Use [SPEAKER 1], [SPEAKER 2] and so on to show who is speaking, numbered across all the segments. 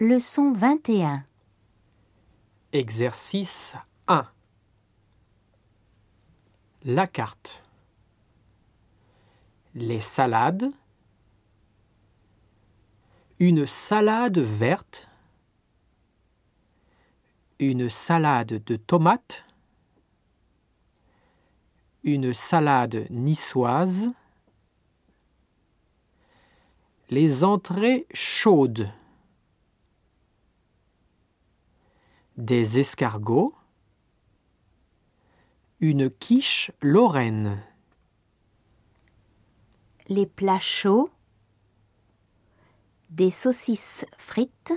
[SPEAKER 1] Leçon 21.
[SPEAKER 2] Exercice 1. La carte. Les salades. Une salade verte. Une salade de tomates. Une salade niçoise. Les entrées chaudes. Des escargots, une quiche lorraine,
[SPEAKER 1] Les plats chauds. Des saucisses frites.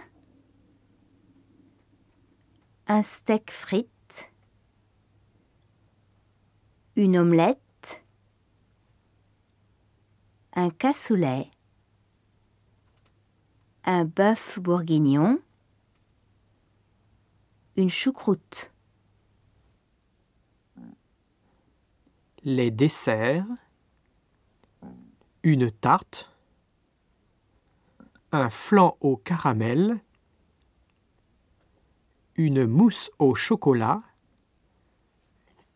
[SPEAKER 1] Un steak frites. Une omelette. Un cassoulet. Un bœuf bourguignon. Une choucroute.
[SPEAKER 2] les desserts, une tarte, un flan au caramel, une mousse au chocolat,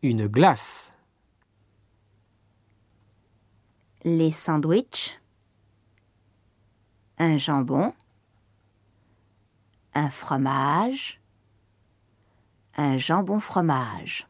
[SPEAKER 2] une glace,
[SPEAKER 1] Les sandwichs. Un jambon. Un fromage. Un jambon fromage.